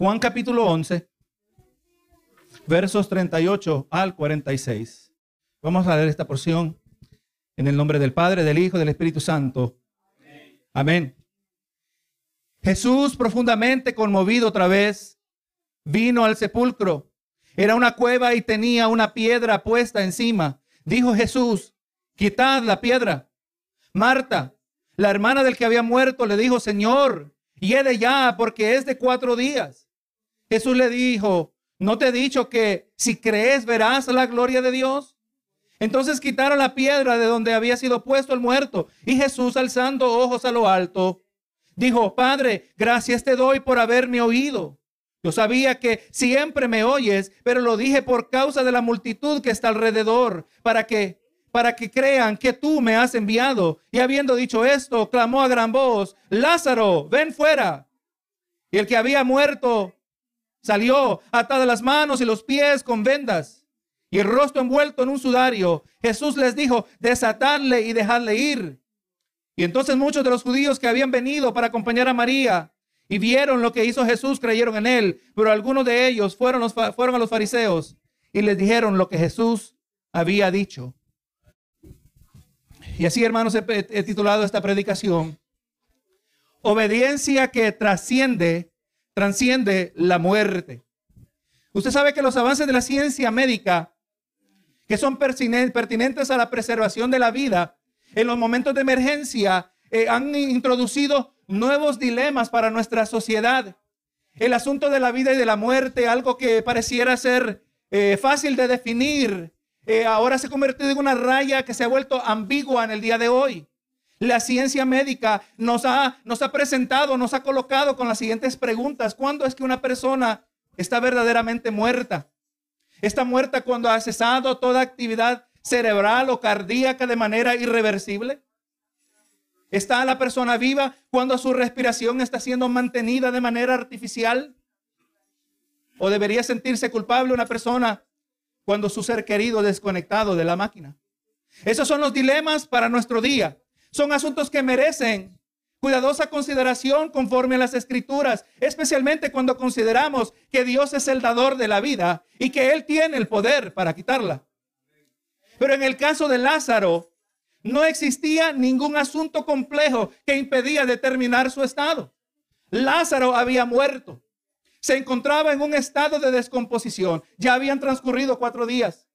Juan capítulo 11, versos 38 al 46. Vamos a leer esta porción en el nombre del Padre, del Hijo del Espíritu Santo. Amén. Jesús, profundamente conmovido otra vez, vino al sepulcro. Era una cueva y tenía una piedra puesta encima. Dijo Jesús, quitad la piedra. Marta, la hermana del que había muerto, le dijo, Señor, hiede ya, porque es de cuatro días. Jesús le dijo, ¿no te he dicho que si crees verás la gloria de Dios? Entonces quitaron la piedra de donde había sido puesto el muerto. Y Jesús, alzando ojos a lo alto, dijo, Padre, gracias te doy por haberme oído. Yo sabía que siempre me oyes, pero lo dije por causa de la multitud que está alrededor, para que para que crean que tú me has enviado. Y habiendo dicho esto, clamó a gran voz, Lázaro, ven fuera. Y el que había muerto salió atado las manos y los pies con vendas y el rostro envuelto en un sudario. Jesús les dijo, desatarle y dejarle ir. Y entonces muchos de los judíos que habían venido para acompañar a María y vieron lo que hizo Jesús, creyeron en él. Pero algunos de ellos fueron, fueron a los fariseos y les dijeron lo que Jesús había dicho. Y así, hermanos, he, titulado esta predicación, Obediencia que trasciende, transciende la muerte. Usted sabe que los avances de la ciencia médica, que son pertinentes a la preservación de la vida, en los momentos de emergencia, eh, han introducido nuevos dilemas para nuestra sociedad. El asunto de la vida y de la muerte, algo que pareciera ser eh, fácil de definir, eh, ahora se ha convertido en una raya que se ha vuelto ambigua en el día de hoy. La ciencia médica nos ha, nos ha presentado, nos ha colocado con las siguientes preguntas. ¿Cuándo es que una persona está verdaderamente muerta? ¿Está muerta cuando ha cesado toda actividad cerebral o cardíaca de manera irreversible? ¿Está la persona viva cuando su respiración está siendo mantenida de manera artificial? ¿O debería sentirse culpable una persona cuando su ser querido desconectado de la máquina. Esos son los dilemas para nuestro día. Son asuntos que merecen cuidadosa consideración conforme a las escrituras, especialmente cuando consideramos que Dios es el dador de la vida y que Él tiene el poder para quitarla. Pero en el caso de Lázaro, no existía ningún asunto complejo que impedía determinar su estado. Lázaro había muerto se encontraba en un estado de descomposición. Ya habían transcurrido cuatro días.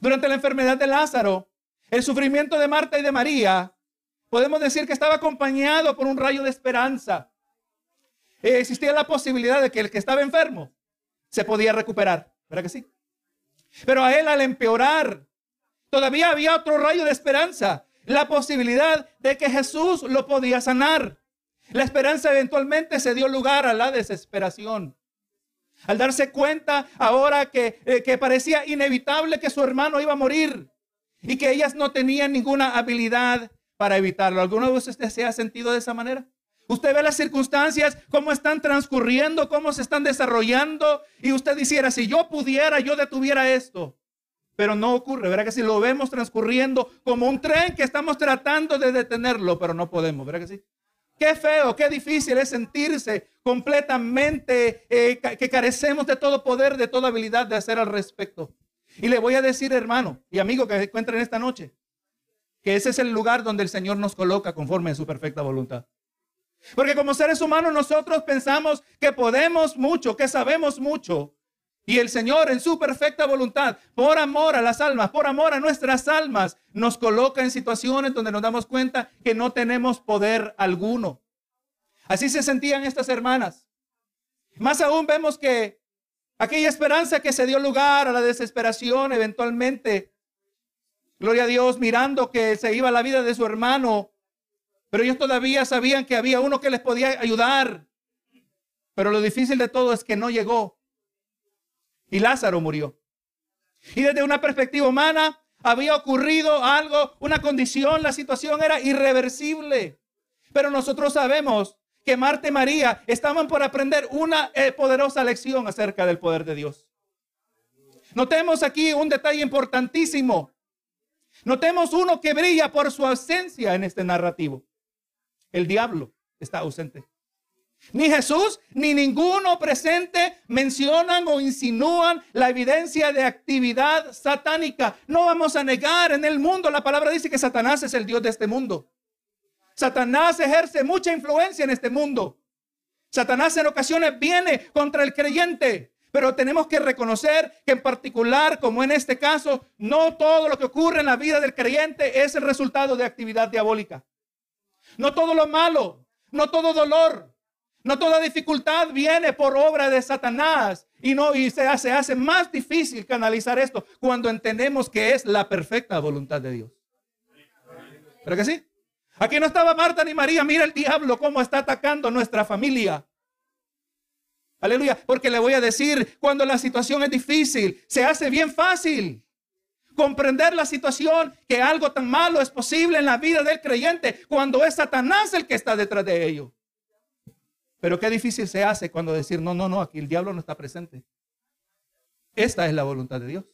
Durante la enfermedad de Lázaro, el sufrimiento de Marta y de María, podemos decir que estaba acompañado por un rayo de esperanza. Eh, existía la posibilidad de que el que estaba enfermo se podía recuperar. ¿Verdad que sí? Pero a él al empeorar, todavía había otro rayo de esperanza. La posibilidad de que Jesús lo podía sanar. La esperanza eventualmente se dio lugar a la desesperación. Al darse cuenta ahora que, eh, que parecía inevitable que su hermano iba a morir y que ellas no tenían ninguna habilidad para evitarlo. ¿Alguna vez usted se ha sentido de esa manera? Usted ve las circunstancias, cómo están transcurriendo, cómo se están desarrollando y usted dijera, si yo pudiera, yo detuviera esto. Pero no ocurre, ¿verdad que si lo vemos transcurriendo como un tren que estamos tratando de detenerlo, pero no podemos, ¿verdad que sí? Qué feo, qué difícil es sentirse completamente eh, que carecemos de todo poder, de toda habilidad de hacer al respecto. Y le voy a decir, hermano y amigo que se encuentren esta noche, que ese es el lugar donde el Señor nos coloca conforme a su perfecta voluntad. Porque como seres humanos nosotros pensamos que podemos mucho, que sabemos mucho. Y el Señor en su perfecta voluntad, por amor a las almas, por amor a nuestras almas, nos coloca en situaciones donde nos damos cuenta que no tenemos poder alguno. Así se sentían estas hermanas. Más aún vemos que aquella esperanza que se dio lugar a la desesperación eventualmente, gloria a Dios, mirando que se iba la vida de su hermano, pero ellos todavía sabían que había uno que les podía ayudar. Pero lo difícil de todo es que no llegó. Y Lázaro murió. Y desde una perspectiva humana había ocurrido algo, una condición, la situación era irreversible. Pero nosotros sabemos que Marta y María estaban por aprender una eh, poderosa lección acerca del poder de Dios. Notemos aquí un detalle importantísimo. Notemos uno que brilla por su ausencia en este narrativo. El diablo está ausente. Ni Jesús ni ninguno presente mencionan o insinúan la evidencia de actividad satánica. No vamos a negar en el mundo. La palabra dice que Satanás es el Dios de este mundo. Satanás ejerce mucha influencia en este mundo. Satanás en ocasiones viene contra el creyente. Pero tenemos que reconocer que en particular, como en este caso, no todo lo que ocurre en la vida del creyente es el resultado de actividad diabólica. No todo lo malo, no todo dolor, no toda dificultad viene por obra de Satanás y no y se hace, más difícil canalizar esto cuando entendemos que es la perfecta voluntad de Dios. ¿Pero que sí? Aquí no estaba Marta ni María. Mira el diablo cómo está atacando nuestra familia. Aleluya. Porque le voy a decir, cuando la situación es difícil, se hace bien fácil comprender la situación que algo tan malo es posible en la vida del creyente cuando es Satanás el que está detrás de ello. Pero qué difícil se hace cuando decir, no, no, no, aquí el diablo no está presente. Esta es la voluntad de Dios.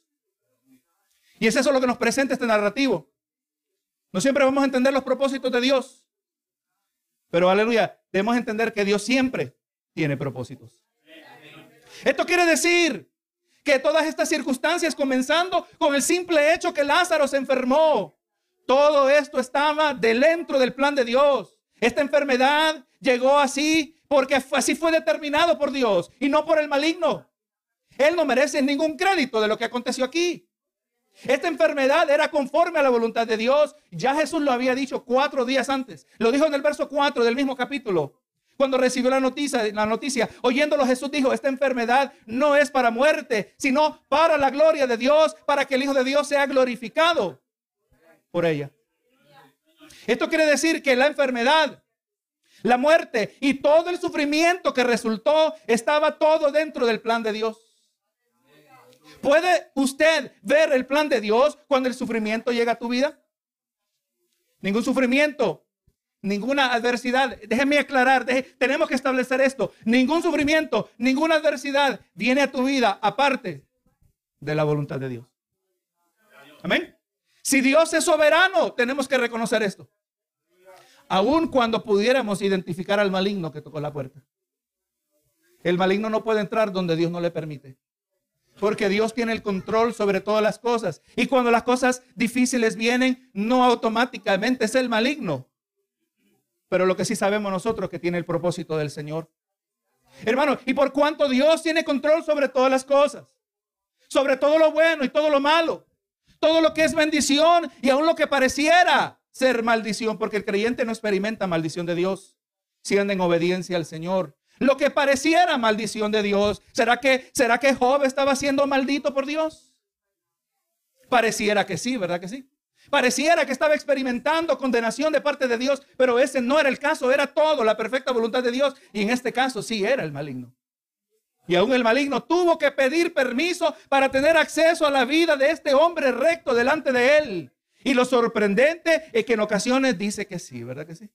Y es eso lo que nos presenta este narrativo. No siempre vamos a entender los propósitos de Dios. Pero aleluya, debemos entender que Dios siempre tiene propósitos. Esto quiere decir que todas estas circunstancias, comenzando con el simple hecho que Lázaro se enfermó, todo esto estaba dentro del plan de Dios. Esta enfermedad llegó así porque así fue determinado por Dios y no por el maligno. Él no merece ningún crédito de lo que aconteció aquí. Esta enfermedad era conforme a la voluntad de Dios. Ya Jesús lo había dicho cuatro días antes. Lo dijo en el verso 4 del mismo capítulo. Cuando recibió la noticia, la noticia, oyéndolo Jesús dijo, esta enfermedad no es para muerte, sino para la gloria de Dios, para que el Hijo de Dios sea glorificado por ella. Esto quiere decir que la enfermedad la muerte y todo el sufrimiento que resultó estaba todo dentro del plan de Dios. ¿Puede usted ver el plan de Dios cuando el sufrimiento llega a tu vida? Ningún sufrimiento, ninguna adversidad. Déjeme aclarar, tenemos que establecer esto. Ningún sufrimiento, ninguna adversidad viene a tu vida aparte de la voluntad de Dios. Amén. Si Dios es soberano, tenemos que reconocer esto aun cuando pudiéramos identificar al maligno que tocó la puerta. El maligno no puede entrar donde Dios no le permite. Porque Dios tiene el control sobre todas las cosas. Y cuando las cosas difíciles vienen, no automáticamente es el maligno. Pero lo que sí sabemos nosotros que tiene el propósito del Señor. Hermano, y por cuanto Dios tiene control sobre todas las cosas, sobre todo lo bueno y todo lo malo, todo lo que es bendición y aún lo que pareciera ser maldición, porque el creyente no experimenta maldición de Dios si en obediencia al Señor. Lo que pareciera maldición de Dios, ¿será que, será que Job estaba siendo maldito por Dios? Pareciera que sí, ¿verdad que sí? Pareciera que estaba experimentando condenación de parte de Dios, pero ese no era el caso, era todo la perfecta voluntad de Dios y en este caso sí era el maligno. Y aún el maligno tuvo que pedir permiso para tener acceso a la vida de este hombre recto delante de él. Y lo sorprendente es que en ocasiones dice que sí, ¿verdad que sí?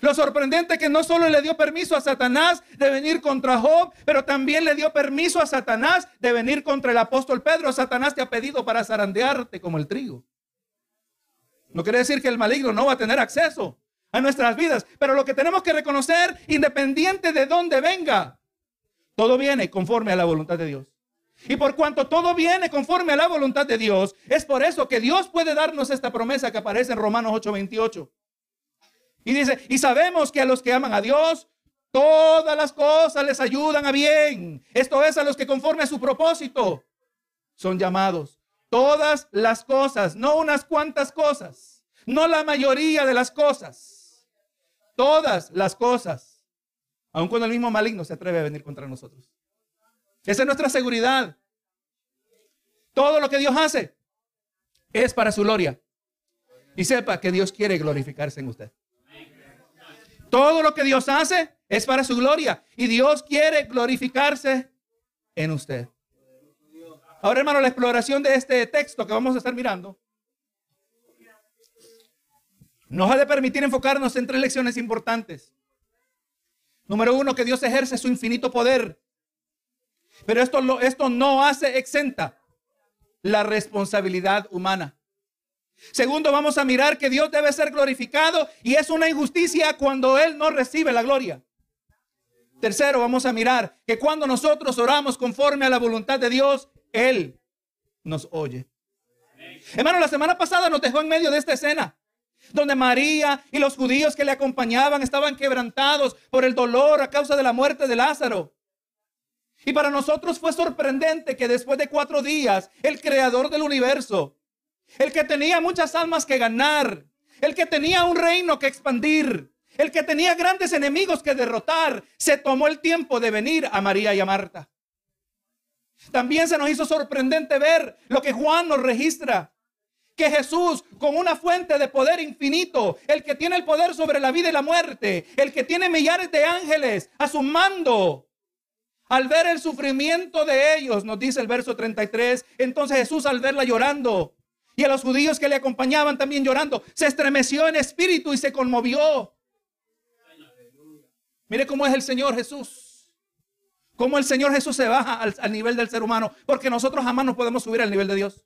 Lo sorprendente es que no solo le dio permiso a Satanás de venir contra Job, pero también le dio permiso a Satanás de venir contra el apóstol Pedro. Satanás te ha pedido para zarandearte como el trigo. No quiere decir que el maligno no va a tener acceso a nuestras vidas, pero lo que tenemos que reconocer, independiente de dónde venga, todo viene conforme a la voluntad de Dios. Y por cuanto todo viene conforme a la voluntad de Dios, es por eso que Dios puede darnos esta promesa que aparece en Romanos 8:28. Y dice, y sabemos que a los que aman a Dios, todas las cosas les ayudan a bien. Esto es a los que conforme a su propósito son llamados. Todas las cosas, no unas cuantas cosas, no la mayoría de las cosas. Todas las cosas. Aun cuando el mismo maligno se atreve a venir contra nosotros. Esa es nuestra seguridad. Todo lo que Dios hace es para su gloria. Y sepa que Dios quiere glorificarse en usted. Todo lo que Dios hace es para su gloria. Y Dios quiere glorificarse en usted. Ahora, hermano, la exploración de este texto que vamos a estar mirando nos ha de permitir enfocarnos en tres lecciones importantes. Número uno, que Dios ejerce su infinito poder pero esto, esto no hace exenta la responsabilidad humana. Segundo, vamos a mirar que Dios debe ser glorificado y es una injusticia cuando Él no recibe la gloria. Tercero, vamos a mirar que cuando nosotros oramos conforme a la voluntad de Dios, Él nos oye. Hermano, la semana pasada nos dejó en medio de esta escena, donde María y los judíos que le acompañaban estaban quebrantados por el dolor a causa de la muerte de Lázaro. Y para nosotros fue sorprendente que después de cuatro días, el creador del universo, el que tenía muchas almas que ganar, el que tenía un reino que expandir, el que tenía grandes enemigos que derrotar, se tomó el tiempo de venir a María y a Marta. También se nos hizo sorprendente ver lo que Juan nos registra. Que Jesús, con una fuente de poder infinito, el que tiene el poder sobre la vida y la muerte, el que tiene millares de ángeles a su mando, al ver el sufrimiento de ellos, nos dice el verso 33, entonces Jesús al verla llorando y a los judíos que le acompañaban también llorando, se estremeció en espíritu y se conmovió. Mire cómo es el Señor Jesús. Cómo el Señor Jesús se baja al, nivel del ser humano. Porque nosotros jamás nos podemos subir al nivel de Dios.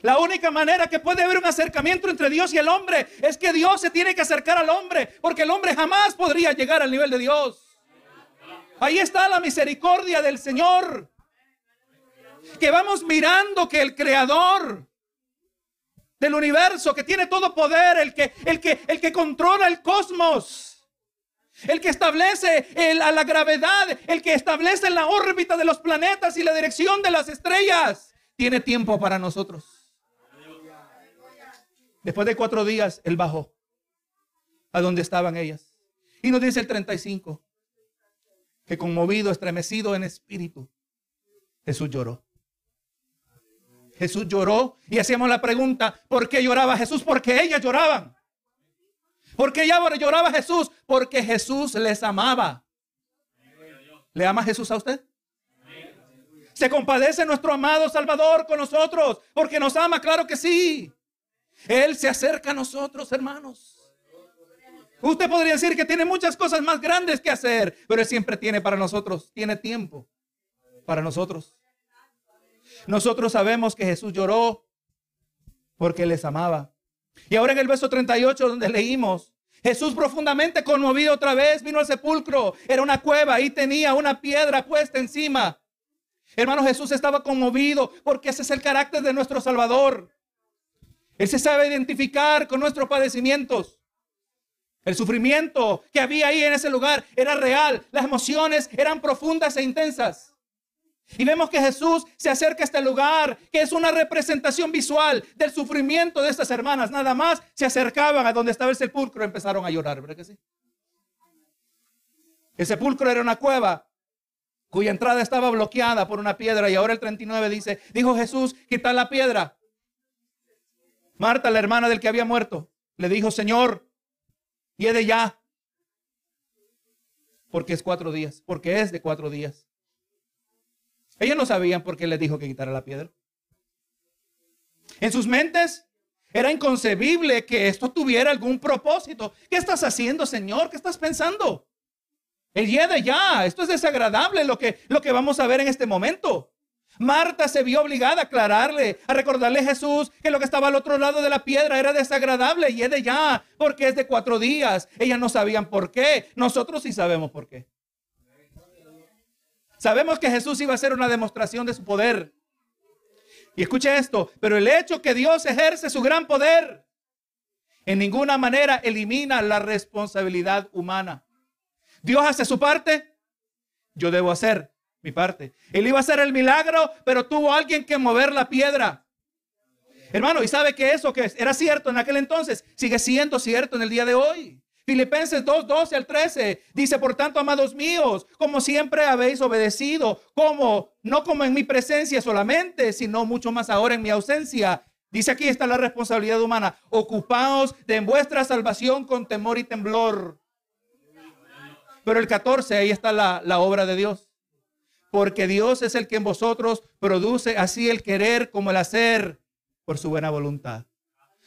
La única manera que puede haber un acercamiento entre Dios y el hombre es que Dios se tiene que acercar al hombre. Porque el hombre jamás podría llegar al nivel de Dios. Ahí está la misericordia del Señor. Que vamos mirando que el creador del universo, que tiene todo poder, el que, el que, el que controla el cosmos, el que establece a la gravedad, el que establece la órbita de los planetas y la dirección de las estrellas, tiene tiempo para nosotros. Después de cuatro días, él bajó a donde estaban ellas. Y nos dice el 35 que conmovido, estremecido en espíritu, Jesús lloró. Jesús lloró y hacíamos la pregunta, ¿por qué lloraba Jesús? Porque ellas lloraban. ¿Por qué lloraba Jesús? Porque Jesús les amaba. ¿Le ama Jesús a usted? Se compadece nuestro amado Salvador con nosotros porque nos ama, claro que sí. Él se acerca a nosotros, hermanos. Usted podría decir que tiene muchas cosas más grandes que hacer, pero Él siempre tiene para nosotros, tiene tiempo para nosotros. Nosotros sabemos que Jesús lloró porque les amaba. Y ahora en el verso 38 donde leímos, Jesús profundamente conmovido otra vez vino al sepulcro. Era una cueva y tenía una piedra puesta encima. Hermano, Jesús estaba conmovido porque ese es el carácter de nuestro Salvador. Él se sabe identificar con nuestros padecimientos. El sufrimiento que había ahí en ese lugar era real. Las emociones eran profundas e intensas. Y vemos que Jesús se acerca a este lugar, que es una representación visual del sufrimiento de estas hermanas. Nada más se acercaban a donde estaba el sepulcro y empezaron a llorar, ¿verdad que sí? El sepulcro era una cueva cuya entrada estaba bloqueada por una piedra y ahora el 39 dice, dijo Jesús, quita la piedra. Marta, la hermana del que había muerto, le dijo, Señor, y de ya. Porque es cuatro días. Porque es de cuatro días. Ellos no sabían por qué les dijo que quitara la piedra. En sus mentes era inconcebible que esto tuviera algún propósito. ¿Qué estás haciendo, Señor? ¿Qué estás pensando? El de ya. Esto es desagradable lo que, lo que vamos a ver en este momento. Marta se vio obligada a aclararle, a recordarle a Jesús que lo que estaba al otro lado de la piedra era desagradable y es de ya, porque es de cuatro días. Ellas no sabían por qué, nosotros sí sabemos por qué. Sabemos que Jesús iba a hacer una demostración de su poder. Y escuche esto, pero el hecho que Dios ejerce su gran poder en ninguna manera elimina la responsabilidad humana. Dios hace su parte, yo debo hacer mi parte. Él iba a hacer el milagro, pero tuvo alguien que mover la piedra. Hermano, ¿y sabe que eso que era cierto en aquel entonces sigue siendo cierto en el día de hoy? Filipenses 2, 12 al 13 dice, por tanto, amados míos, como siempre habéis obedecido, como, no como en mi presencia solamente, sino mucho más ahora en mi ausencia. Dice aquí está la responsabilidad humana. Ocupaos de vuestra salvación con temor y temblor. Pero el 14, ahí está la, la obra de Dios porque Dios es el que en vosotros produce así el querer como el hacer por su buena voluntad.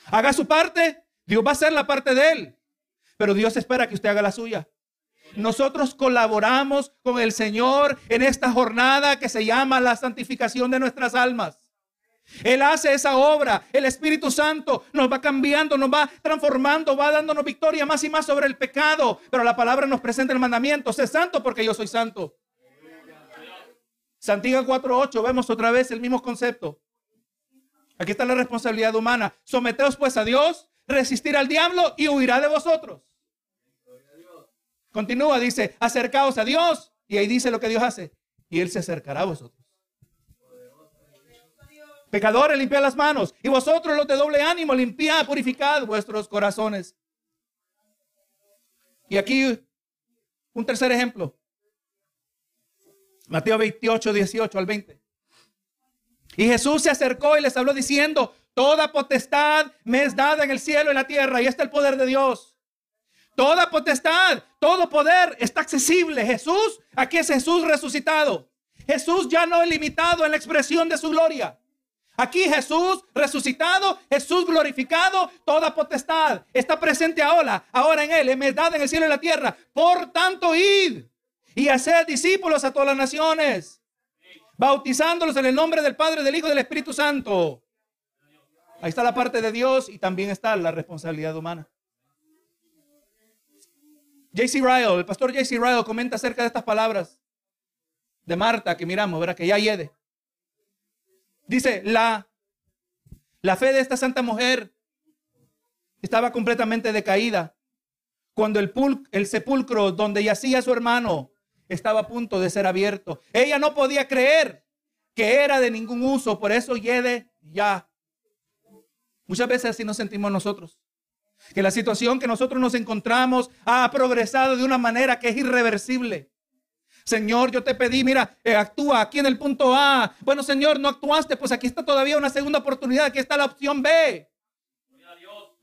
Haga su parte, Dios va a hacer la parte de él, pero Dios espera que usted haga la suya. Nosotros colaboramos con el Señor en esta jornada que se llama la santificación de nuestras almas. Él hace esa obra. El Espíritu Santo nos va cambiando, nos va transformando, va dándonos victoria más y más sobre el pecado. Pero la palabra nos presenta el mandamiento. Sé santo porque yo soy santo. Santiago 4.8, vemos otra vez el mismo concepto. Aquí está la responsabilidad humana. Someteos pues a Dios, resistir al diablo y huirá de vosotros. Continúa, dice, acercaos a Dios. Y ahí dice lo que Dios hace. Y Él se acercará a vosotros. Pecadores, limpiad las manos. Y vosotros los de doble ánimo, limpiad, purificad vuestros corazones. Y aquí un tercer ejemplo. Mateo 28, 18 al 20. Y Jesús se acercó y les habló diciendo, toda potestad me es dada en el cielo y en la tierra. Y está el poder de Dios. Toda potestad, todo poder está accesible. Jesús, aquí es Jesús resucitado. Jesús ya no es limitado en la expresión de su gloria. Aquí Jesús resucitado, Jesús glorificado, toda potestad está presente ahora, ahora en él, en dada en el cielo y la tierra. Por tanto, id y hacer discípulos a todas las naciones, bautizándolos en el nombre del Padre, del Hijo y del Espíritu Santo. Ahí está la parte de Dios y también está la responsabilidad humana. J.C. Ryle, el pastor J.C. Ryle comenta acerca de estas palabras de Marta que miramos, verá que ya yede. Dice, la, la fe de esta santa mujer estaba completamente decaída cuando el, el sepulcro donde yacía su hermano estaba a punto de ser abierto. Ella no podía creer que era de ningún uso, por eso yede ya. Muchas veces así nos sentimos nosotros. Que la situación que nosotros nos encontramos ha progresado de una manera que es irreversible. Señor, yo te pedí, mira, eh, actúa aquí en el punto A. Bueno, Señor, no actuaste, pues aquí está todavía una segunda oportunidad, aquí está la opción B.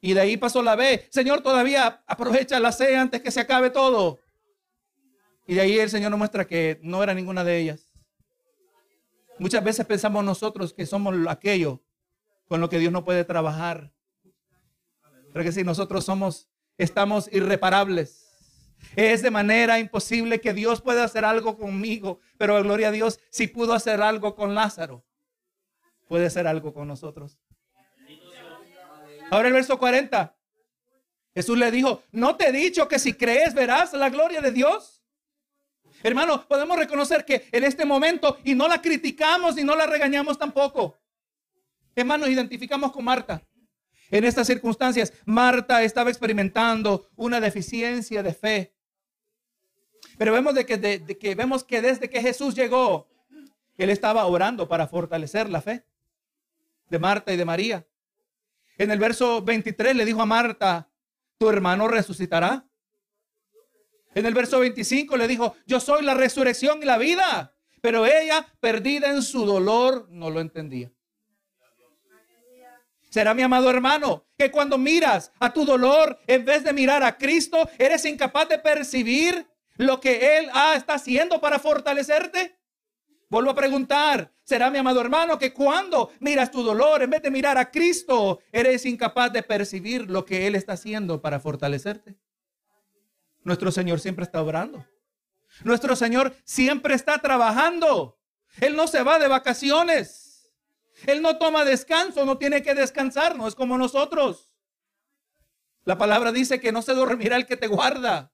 Y de ahí pasó la B. Señor, todavía aprovecha la C antes que se acabe todo. Y de ahí el Señor nos muestra que no era ninguna de ellas. Muchas veces pensamos nosotros que somos aquello con lo que Dios no puede trabajar. Pero que si nosotros somos, estamos irreparables. Es de manera imposible que Dios pueda hacer algo conmigo, pero gloria a Dios, si pudo hacer algo con Lázaro, puede hacer algo con nosotros. Ahora el verso 40. Jesús le dijo, ¿no te he dicho que si crees verás la gloria de Dios? Hermano, podemos reconocer que en este momento, y no la criticamos y no la regañamos tampoco. Hermano, identificamos con Marta. En estas circunstancias, Marta estaba experimentando una deficiencia de fe. Pero vemos de que, de, que, vemos que desde que Jesús llegó, él estaba orando para fortalecer la fe de Marta y de María. En el verso 23 le dijo a Marta, tu hermano resucitará. En el verso 25 le dijo, yo soy la resurrección y la vida. Pero ella, perdida en su dolor, no lo entendía. Será mi amado hermano que cuando miras a tu dolor, en vez de mirar a Cristo, eres incapaz de percibir lo que Él ah, está haciendo para fortalecerte. Vuelvo a preguntar, ¿será mi amado hermano que cuando miras tu dolor, en vez de mirar a Cristo, eres incapaz de percibir lo que Él está haciendo para fortalecerte? Nuestro Señor siempre está obrando. Nuestro Señor siempre está trabajando. Él no se va de vacaciones. Él no toma descanso, no tiene que descansar, no es como nosotros. La palabra dice que no se dormirá el que te guarda.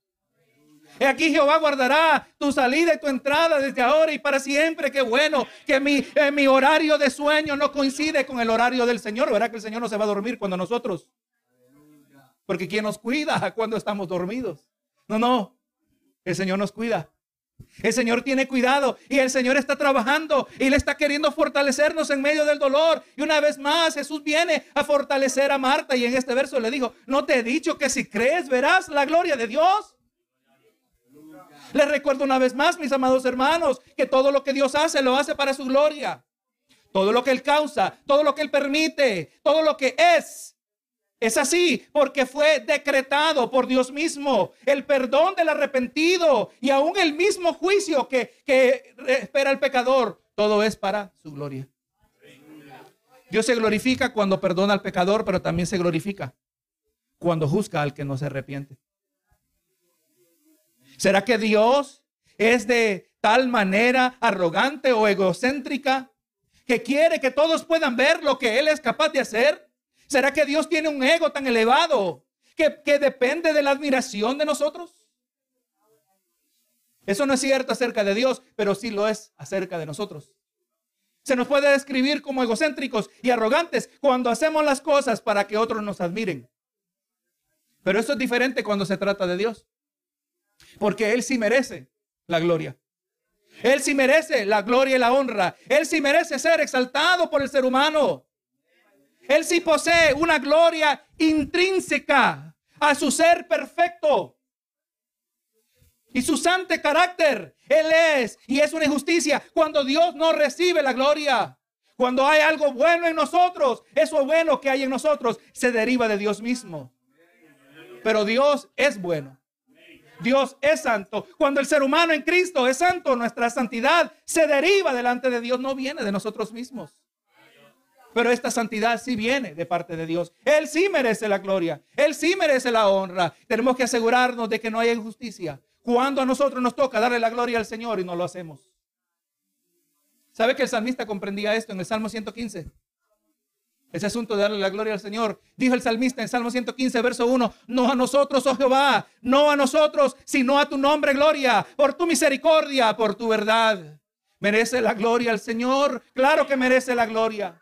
Y aquí Jehová guardará tu salida y tu entrada desde ahora y para siempre. Qué bueno que mi, eh, mi horario de sueño no coincide con el horario del Señor. Verá que el Señor no se va a dormir cuando nosotros. Porque ¿quién nos cuida cuando estamos dormidos? No, no. El Señor nos cuida. El Señor tiene cuidado y el Señor está trabajando y le está queriendo fortalecernos en medio del dolor. Y una vez más Jesús viene a fortalecer a Marta y en este verso le dijo, no te he dicho que si crees verás la gloria de Dios. Les recuerdo una vez más, mis amados hermanos, que todo lo que Dios hace lo hace para su gloria. Todo lo que Él causa, todo lo que Él permite, todo lo que es, es así porque fue decretado por Dios mismo el perdón del arrepentido y aún el mismo juicio que, que espera el pecador. Todo es para su gloria. Dios se glorifica cuando perdona al pecador, pero también se glorifica cuando juzga al que no se arrepiente. ¿Será que Dios es de tal manera arrogante o egocéntrica que quiere que todos puedan ver lo que Él es capaz de hacer? ¿Será que Dios tiene un ego tan elevado que, depende de la admiración de nosotros? Eso no es cierto acerca de Dios, pero sí lo es acerca de nosotros. Se nos puede describir como egocéntricos y arrogantes cuando hacemos las cosas para que otros nos admiren. Pero eso es diferente cuando se trata de Dios. Porque Él sí merece la gloria. Él sí merece la gloria y la honra. Él sí merece ser exaltado por el ser humano. Él sí posee una gloria intrínseca a su ser perfecto y su santo carácter. Él es y es una injusticia cuando Dios no recibe la gloria. Cuando hay algo bueno en nosotros, eso bueno que hay en nosotros se deriva de Dios mismo. Pero Dios es bueno. Dios es santo. Cuando el ser humano en Cristo es santo, nuestra santidad se deriva delante de Dios, no viene de nosotros mismos. Pero esta santidad sí viene de parte de Dios. Él sí merece la gloria. Él sí merece la honra. Tenemos que asegurarnos de que no haya injusticia. Cuando a nosotros nos toca darle la gloria al Señor y no lo hacemos. ¿Sabe que el salmista comprendía esto en el Salmo 115? Ese asunto de darle la gloria al Señor. Dijo el salmista en Salmo 115, verso 1, no a nosotros, oh Jehová, no a nosotros, sino a tu nombre, gloria, por tu misericordia, por tu verdad. ¿Merece la gloria al Señor? Claro que merece la gloria.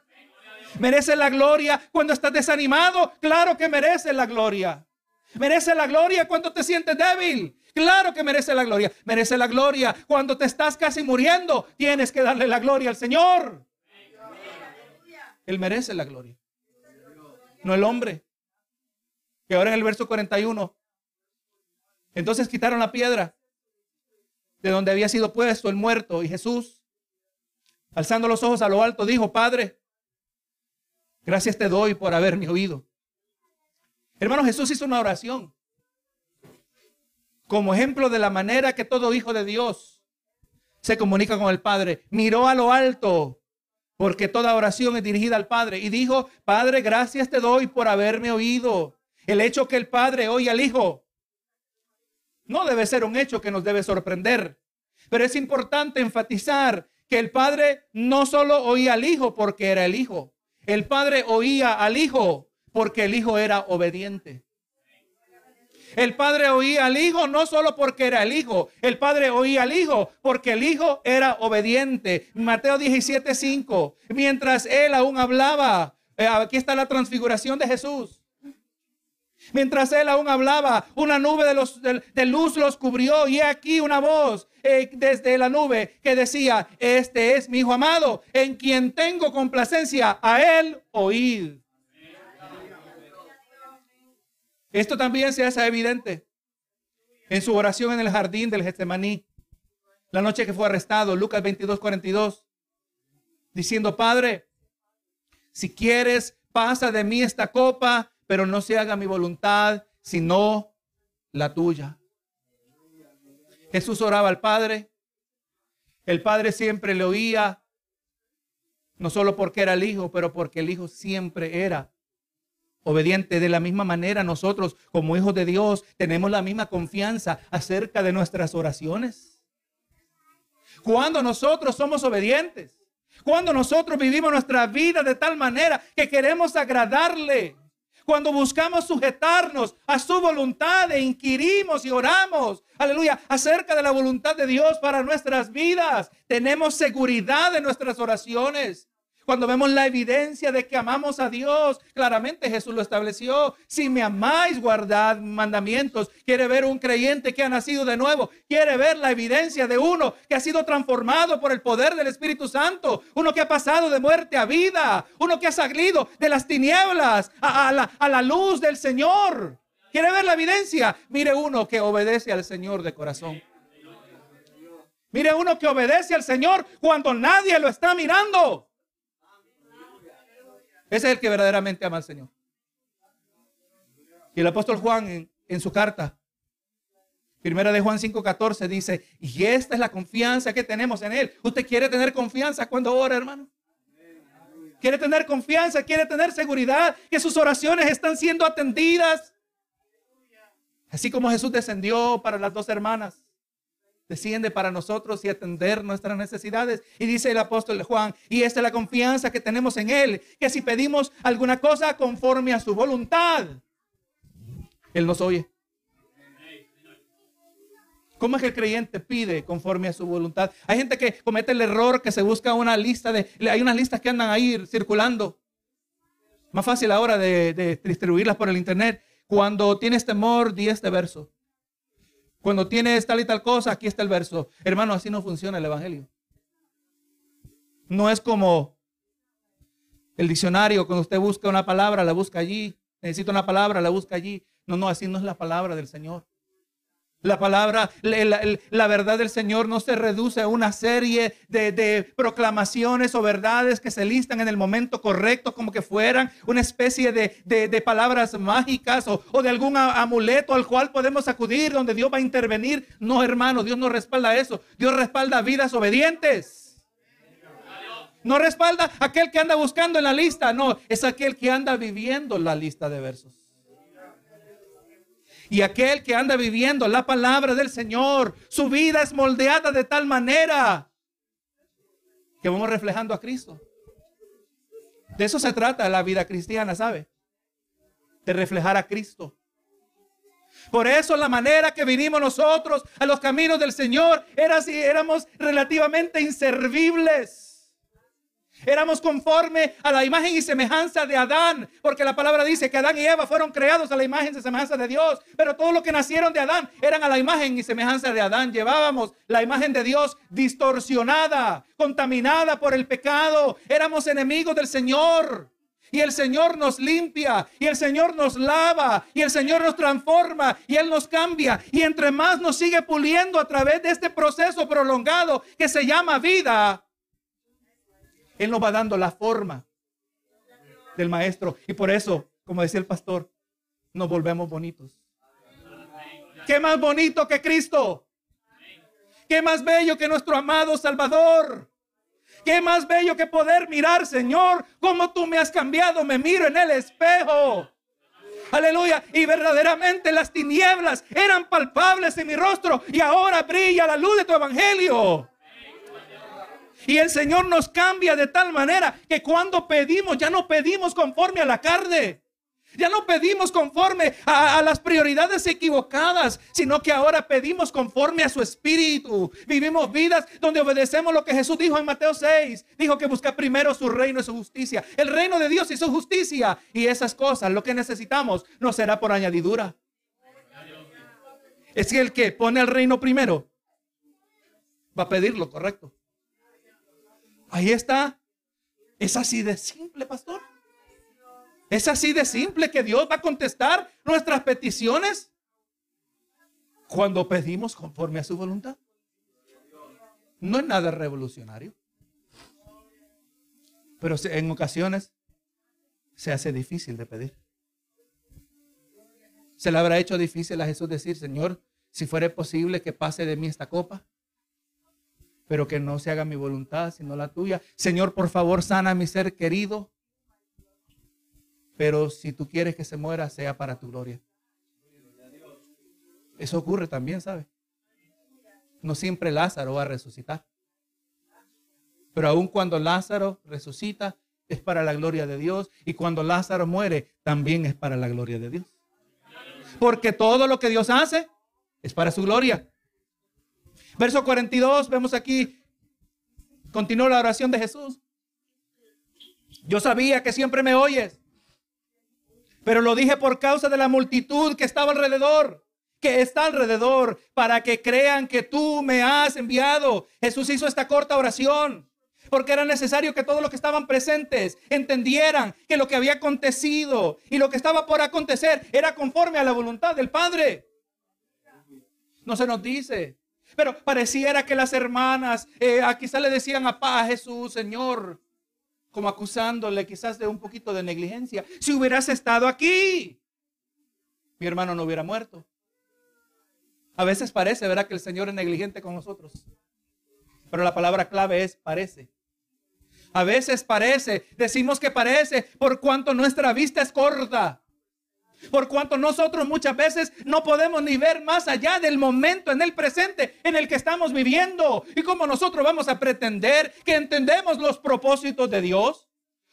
¿Merece la gloria cuando estás desanimado? Claro que merece la gloria. ¿Merece la gloria cuando te sientes débil? Claro que merece la gloria. Merece la gloria cuando te estás casi muriendo. Tienes que darle la gloria al Señor. Él merece la gloria. No el hombre. Que ahora en el verso 41. Entonces quitaron la piedra de donde había sido puesto el muerto. Y Jesús, alzando los ojos a lo alto, dijo, Padre, gracias te doy por haberme oído. Hermano, Jesús hizo una oración como ejemplo de la manera que todo hijo de Dios se comunica con el Padre. Miró a lo alto porque toda oración es dirigida al Padre. Y dijo, Padre, gracias te doy por haberme oído. El hecho que el Padre oye al Hijo no debe ser un hecho que nos debe sorprender. Pero es importante enfatizar que el Padre no solo oía al Hijo porque era el Hijo. El Padre oía al Hijo porque el Hijo era obediente. El padre oía al hijo no solo porque era el hijo, el padre oía al hijo porque el hijo era obediente. Mateo 17, 5. Mientras él aún hablaba, eh, aquí está la transfiguración de Jesús. Mientras él aún hablaba, una nube de, los, luz los cubrió y aquí una voz eh, desde la nube que decía, este es mi hijo amado, en quien tengo complacencia, a él oíd. Esto también se hace evidente en su oración en el jardín del Getsemaní, la noche que fue arrestado, Lucas 22, 42, diciendo, Padre, si quieres, pasa de mí esta copa, pero no se haga mi voluntad, sino la tuya. Jesús oraba al Padre. El Padre siempre le oía, no solo porque era el Hijo, pero porque el Hijo siempre era obediente. De la misma manera, nosotros como hijos de Dios tenemos la misma confianza acerca de nuestras oraciones. Cuando nosotros somos obedientes, cuando nosotros vivimos nuestra vida de tal manera que queremos agradarle, cuando buscamos sujetarnos a su voluntad e inquirimos y oramos, aleluya, acerca de la voluntad de Dios para nuestras vidas, tenemos seguridad en nuestras oraciones. Cuando vemos la evidencia de que amamos a Dios, claramente Jesús lo estableció. Si me amáis, guardad mandamientos. Quiere ver un creyente que ha nacido de nuevo. Quiere ver la evidencia de uno que ha sido transformado por el poder del Espíritu Santo. Uno que ha pasado de muerte a vida. Uno que ha salido de las tinieblas a, la, luz del Señor. ¿Quiere ver la evidencia? Mire uno que obedece al Señor de corazón. Mire uno que obedece al Señor cuando nadie lo está mirando. Ese es el que verdaderamente ama al Señor. Y el apóstol Juan en, su carta, primera de Juan 5:14, dice, y esta es la confianza que tenemos en Él. ¿Usted quiere tener confianza cuando ora, hermano? Quiere tener confianza, quiere tener seguridad que sus oraciones están siendo atendidas. Así como Jesús descendió para las dos hermanas desciende para nosotros y atender nuestras necesidades. Y dice el apóstol Juan, y esta es la confianza que tenemos en Él, que si pedimos alguna cosa conforme a su voluntad, Él nos oye. ¿Cómo es que el creyente pide conforme a su voluntad? Hay gente que comete el error que se busca una lista de... Hay unas listas que andan ahí circulando. Más fácil ahora de, distribuirlas por el internet. Cuando tienes temor, di este verso. Cuando tienes tal y tal cosa, aquí está el verso. Hermano, así no funciona el Evangelio. No es como el diccionario, cuando usted busca una palabra, la busca allí. Necesita una palabra, la busca allí. No, no, así no es la palabra del Señor. La palabra, la, verdad del Señor no se reduce a una serie de, proclamaciones o verdades que se listan en el momento correcto, como que fueran una especie de, palabras mágicas o, o, de algún amuleto al cual podemos acudir, donde Dios va a intervenir. No, hermano, Dios no respalda eso. Dios respalda vidas obedientes. No respalda aquel que anda buscando en la lista, no, es aquel que anda viviendo la lista de versos. Y aquel que anda viviendo la palabra del Señor, su vida es moldeada de tal manera que vamos reflejando a Cristo. De eso se trata la vida cristiana, ¿sabe? De reflejar a Cristo. Por eso la manera que vinimos nosotros a los caminos del Señor era si éramos relativamente inservibles. Éramos conforme a la imagen y semejanza de Adán, porque la palabra dice que Adán y Eva fueron creados a la imagen y semejanza de Dios, pero todos los que nacieron de Adán eran a la imagen y semejanza de Adán. Llevábamos la imagen de Dios distorsionada, contaminada por el pecado. Éramos enemigos del Señor. Y el Señor nos limpia, y el Señor nos lava, y el Señor nos transforma, y Él nos cambia. Y entre más nos sigue puliendo a través de este proceso prolongado que se llama vida, él nos va dando la forma del maestro. Y por eso, como decía el pastor, nos volvemos bonitos. ¿Qué más bonito que Cristo? ¿Qué más bello que nuestro amado Salvador? ¿Qué más bello que poder mirar, Señor, cómo tú me has cambiado? Me miro en el espejo. Aleluya. Y verdaderamente las tinieblas eran palpables en mi rostro y ahora brilla la luz de tu evangelio. Y el Señor nos cambia de tal manera que cuando pedimos, ya no pedimos conforme a la carne. Ya no pedimos conforme a, las prioridades equivocadas, sino que ahora pedimos conforme a su espíritu. Vivimos vidas donde obedecemos lo que Jesús dijo en Mateo 6. Dijo que busca primero su reino y su justicia. El reino de Dios y su justicia. Y esas cosas, lo que necesitamos, no será por añadidura. Es el que pone el reino primero va a pedir lo correcto. Ahí está. Es así de simple, pastor. Es así de simple que Dios va a contestar nuestras peticiones cuando pedimos conforme a su voluntad. No es nada revolucionario. Pero en ocasiones se hace difícil de pedir. Se le habrá hecho difícil a Jesús decir, Señor, si fuera posible que pase de mí esta copa pero que no se haga mi voluntad, sino la tuya. Señor, por favor, sana a mi ser querido, pero si tú quieres que se muera, sea para tu gloria. Eso ocurre también, ¿sabe? No siempre Lázaro va a resucitar. Pero aun cuando Lázaro resucita, es para la gloria de Dios. Y cuando Lázaro muere, también es para la gloria de Dios. Porque todo lo que Dios hace es para su gloria. Verso 42, vemos aquí, continúa la oración de Jesús. Yo sabía que siempre me oyes, pero lo dije por causa de la multitud que estaba alrededor, que está alrededor, para que crean que tú me has enviado. Jesús hizo esta corta oración porque era necesario que todos los que estaban presentes entendieran que lo que había acontecido y lo que estaba por acontecer era conforme a la voluntad del Padre. No se nos dice pero pareciera que las hermanas eh, quizás le decían a, Jesús, Señor, como acusándole quizás de un poquito de negligencia. Si hubieras estado aquí, mi hermano no hubiera muerto. A veces parece, ¿verdad? Que el Señor es negligente con nosotros. Pero la palabra clave es parece. A veces parece, decimos que parece por cuanto nuestra vista es corta. Por cuanto nosotros muchas veces no podemos ni ver más allá del momento en el presente en el que estamos viviendo. Y como nosotros vamos a pretender que entendemos los propósitos de Dios.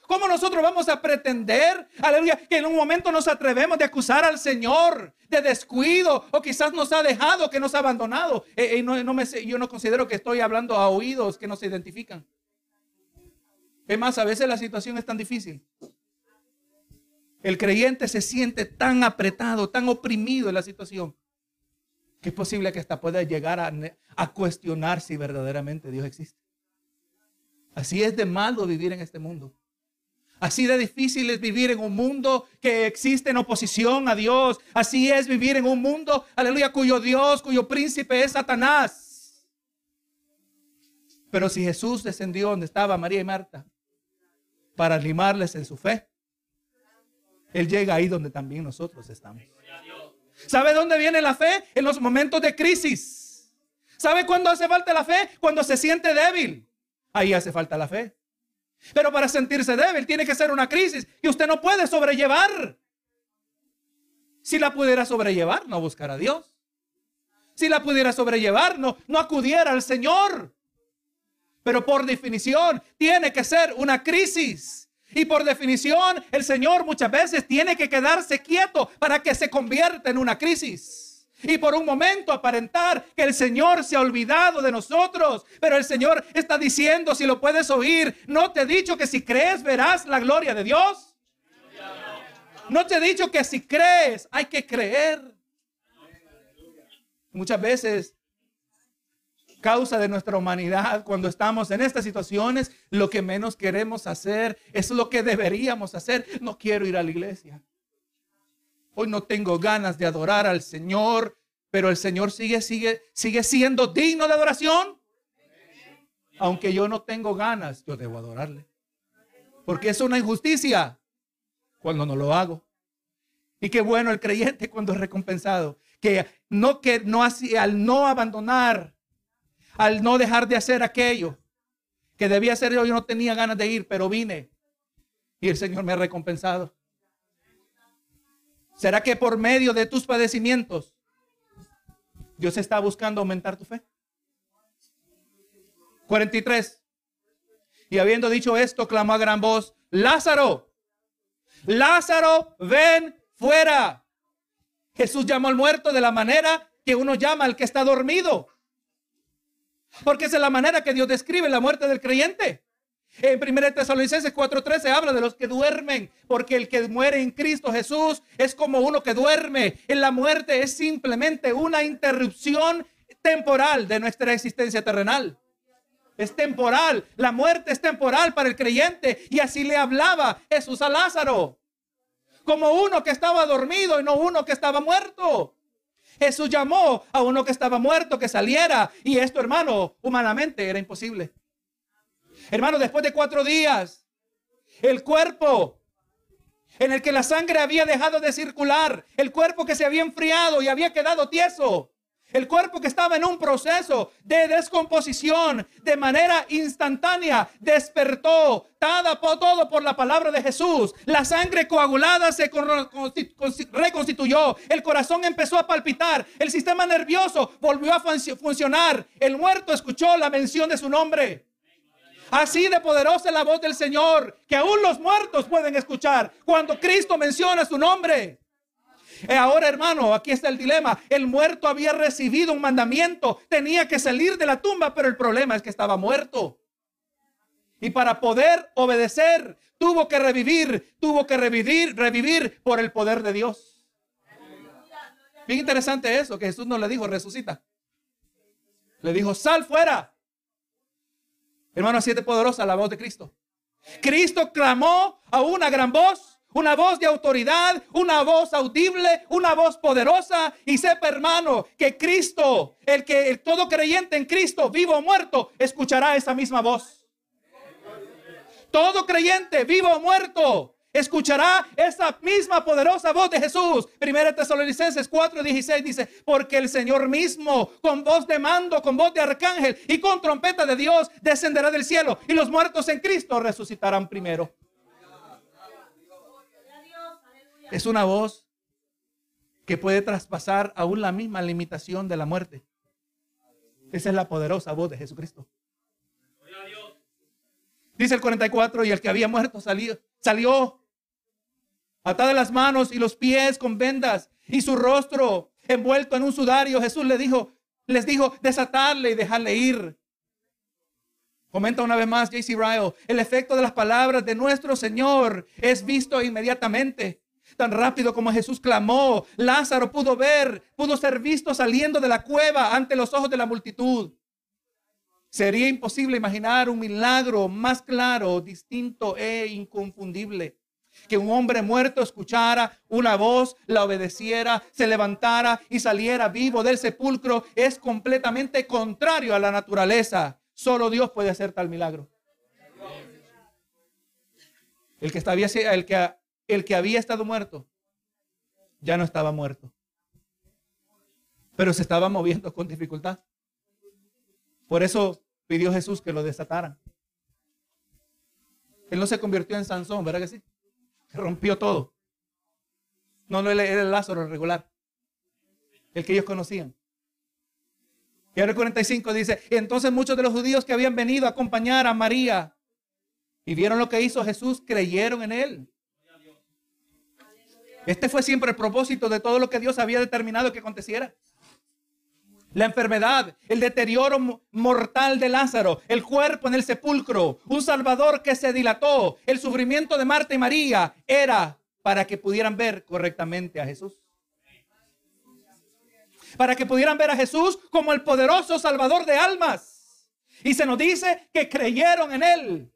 ¿Cómo nosotros vamos a pretender, aleluya, que en un momento nos atrevemos de acusar al Señor de descuido o quizás nos ha dejado, que nos ha abandonado? Eh, eh, no, yo no considero que estoy hablando a oídos que no se identifican. Es más, a veces la situación es tan difícil el creyente se siente tan apretado, tan oprimido en la situación, que es posible que hasta pueda llegar a, cuestionar si verdaderamente Dios existe. Así es de malo vivir en este mundo. Así de difícil es vivir en un mundo que existe en oposición a Dios. Así es vivir en un mundo, aleluya, cuyo Dios, cuyo príncipe es Satanás. Pero si Jesús descendió donde estaba María y Marta para animarles en su fe, él llega ahí donde también nosotros estamos. ¿Sabe dónde viene la fe? En los momentos de crisis. ¿Sabe cuándo hace falta la fe? Cuando se siente débil. Ahí hace falta la fe. Pero para sentirse débil tiene que ser una crisis que usted no puede sobrellevar. Si la pudiera sobrellevar, no buscar a Dios. Si la pudiera sobrellevar, no, no acudiera al Señor. Pero por definición tiene que ser una crisis. Y por definición, el Señor muchas veces tiene que quedarse quieto para que se convierta en una crisis. Y por un momento aparentar que el Señor se ha olvidado de nosotros. Pero el Señor está diciendo, si lo puedes oír, no te he dicho que si crees verás la gloria de Dios. No te he dicho que si crees hay que creer. Muchas veces causa de nuestra humanidad, cuando estamos en estas situaciones, lo que menos queremos hacer es lo que deberíamos hacer. No quiero ir a la iglesia. Hoy no tengo ganas de adorar al Señor, pero el Señor sigue, sigue, sigue siendo digno de adoración. Aunque yo no tengo ganas, yo debo adorarle. Porque es una injusticia cuando no lo hago. Y qué bueno el creyente cuando es recompensado. Que no que no al no abandonar al no dejar de hacer aquello que debía hacer yo, yo no tenía ganas de ir, pero vine y el Señor me ha recompensado. ¿Será que por medio de tus padecimientos Dios está buscando aumentar tu fe? 43. Y habiendo dicho esto, clamó a gran voz, Lázaro, Lázaro, ven fuera. Jesús llamó al muerto de la manera que uno llama al que está dormido. Porque esa es la manera que Dios describe la muerte del creyente. En 1 Tesalonicenses 4:13 habla de los que duermen, porque el que muere en Cristo Jesús es como uno que duerme. En la muerte es simplemente una interrupción temporal de nuestra existencia terrenal. Es temporal, la muerte es temporal para el creyente y así le hablaba Jesús a Lázaro, como uno que estaba dormido y no uno que estaba muerto. Jesús llamó a uno que estaba muerto que saliera. Y esto, hermano, humanamente era imposible. Hermano, después de cuatro días, el cuerpo en el que la sangre había dejado de circular, el cuerpo que se había enfriado y había quedado tieso, el cuerpo que estaba en un proceso de descomposición de manera instantánea despertó, todo por la palabra de Jesús. La sangre coagulada se reconstituyó, el corazón empezó a palpitar, el sistema nervioso volvió a funcionar, el muerto escuchó la mención de su nombre. Así de poderosa es la voz del Señor que aún los muertos pueden escuchar cuando Cristo menciona su nombre. Eh, ahora, hermano, aquí está el dilema. El muerto había recibido un mandamiento, tenía que salir de la tumba, pero el problema es que estaba muerto. Y para poder obedecer, tuvo que revivir, tuvo que revivir, revivir por el poder de Dios. Bien interesante eso, que Jesús no le dijo, resucita. Le dijo, sal fuera. Hermano, así es poderosa la voz de Cristo. Cristo clamó a una gran voz una voz de autoridad, una voz audible, una voz poderosa. Y sepa, hermano, que Cristo, el que todo creyente en Cristo, vivo o muerto, escuchará esa misma voz. Todo creyente, vivo o muerto, escuchará esa misma poderosa voz de Jesús. Primera Tesalonicenses 4:16 dice, porque el Señor mismo, con voz de mando, con voz de arcángel y con trompeta de Dios, descenderá del cielo y los muertos en Cristo resucitarán primero. Es una voz que puede traspasar aún la misma limitación de la muerte. Esa es la poderosa voz de Jesucristo. Dice el 44, y el que había muerto salió, salió atada las manos y los pies con vendas y su rostro envuelto en un sudario. Jesús le dijo, les dijo, desatarle y dejarle ir. Comenta una vez más J.C. Ryle, el efecto de las palabras de nuestro Señor es visto inmediatamente. Tan rápido como Jesús clamó, Lázaro pudo ver, pudo ser visto saliendo de la cueva ante los ojos de la multitud. Sería imposible imaginar un milagro más claro, distinto e inconfundible. Que un hombre muerto escuchara una voz, la obedeciera, se levantara y saliera vivo del sepulcro es completamente contrario a la naturaleza. Solo Dios puede hacer tal milagro. El que, estaba, el que, el que había estado muerto ya no estaba muerto, pero se estaba moviendo con dificultad. Por eso pidió Jesús que lo desataran. Él no se convirtió en Sansón, ¿verdad que sí? rompió todo. No, no era el Lázaro regular. El que ellos conocían. Y ahora el 45 dice, entonces muchos de los judíos que habían venido a acompañar a María y vieron lo que hizo Jesús, creyeron en él. Este fue siempre el propósito de todo lo que Dios había determinado que aconteciera la enfermedad, el deterioro mortal de Lázaro, el cuerpo en el sepulcro, un Salvador que se dilató, el sufrimiento de Marta y María, era para que pudieran ver correctamente a Jesús. Para que pudieran ver a Jesús como el poderoso Salvador de almas. Y se nos dice que creyeron en Él.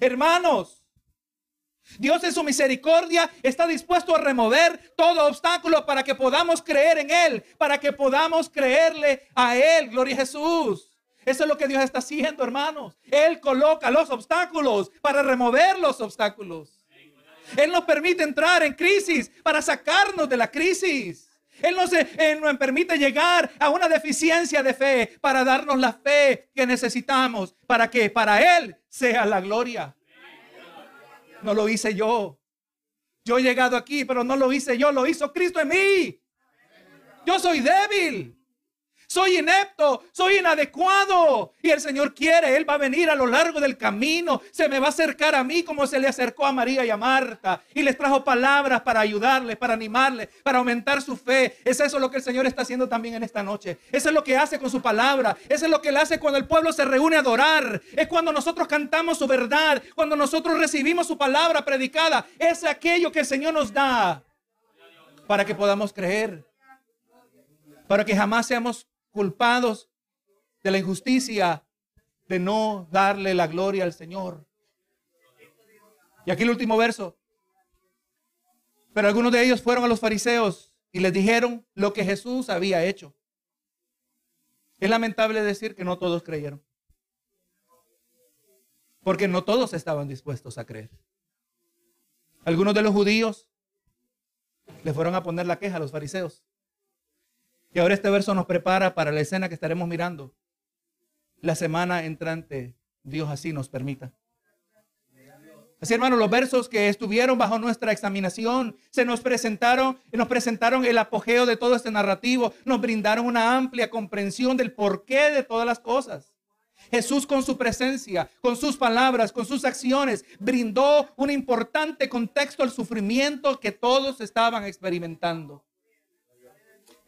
Hermanos, Dios en su misericordia está dispuesto a remover todo obstáculo para que podamos creer en Él, para que podamos creerle a Él. Gloria a Jesús. Eso es lo que Dios está haciendo, hermanos. Él coloca los obstáculos para remover los obstáculos. Él nos permite entrar en crisis para sacarnos de la crisis. Él nos, él nos, permite llegar a una deficiencia de fe para darnos la fe que necesitamos para que para Él sea la gloria. No lo hice yo. Yo he llegado aquí, pero no lo hice yo, lo hizo Cristo en mí. Yo soy débil soy inepto, soy inadecuado. Y el Señor quiere, Él va a venir a lo largo del camino, se me va a acercar a mí como se le acercó a María y a Marta. Y les trajo palabras para ayudarles, para animarles, para aumentar su fe. Es eso lo que el Señor está haciendo también en esta noche. Eso es lo que hace con su palabra. Eso es lo que Él hace cuando el pueblo se reúne a adorar. Es cuando nosotros cantamos su verdad, cuando nosotros recibimos su palabra predicada. Es aquello que el Señor nos da para que podamos creer. Para que jamás seamos culpados de la injusticia de no darle la gloria al Señor. Y aquí el último verso. Pero algunos de ellos fueron a los fariseos y les dijeron lo que Jesús había hecho. Es lamentable decir que no todos creyeron. Porque no todos estaban dispuestos a creer. Algunos de los judíos le fueron a poner la queja a los fariseos. Y ahora este verso nos prepara para la escena que estaremos mirando. La semana entrante, Dios así nos permita. Así, hermanos, los versos que estuvieron bajo nuestra examinación se nos presentaron, nos presentaron el apogeo de todo este narrativo, nos brindaron una amplia comprensión del porqué de todas las cosas. Jesús con su presencia, con sus palabras, con sus acciones, brindó un importante contexto al sufrimiento que todos estaban experimentando.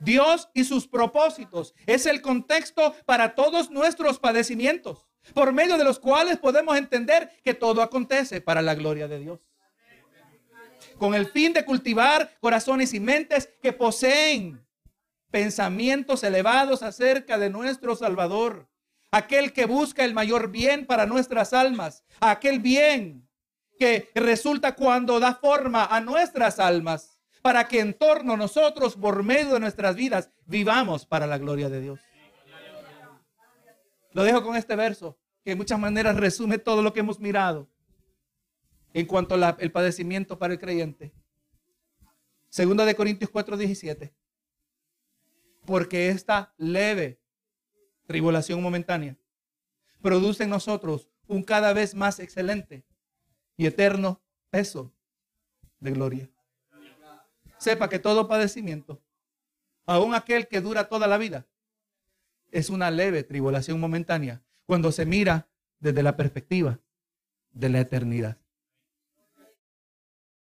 Dios y sus propósitos. Es el contexto para todos nuestros padecimientos, por medio de los cuales podemos entender que todo acontece para la gloria de Dios. Con el fin de cultivar corazones y mentes que poseen pensamientos elevados acerca de nuestro Salvador, aquel que busca el mayor bien para nuestras almas, aquel bien que resulta cuando da forma a nuestras almas para que en torno a nosotros, por medio de nuestras vidas, vivamos para la gloria de Dios. Lo dejo con este verso, que de muchas maneras resume todo lo que hemos mirado en cuanto al padecimiento para el creyente. Segunda de Corintios 4, 17. Porque esta leve tribulación momentánea produce en nosotros un cada vez más excelente y eterno peso de gloria sepa que todo padecimiento aún aquel que dura toda la vida, es una leve tribulación momentánea cuando se mira desde la perspectiva de la eternidad.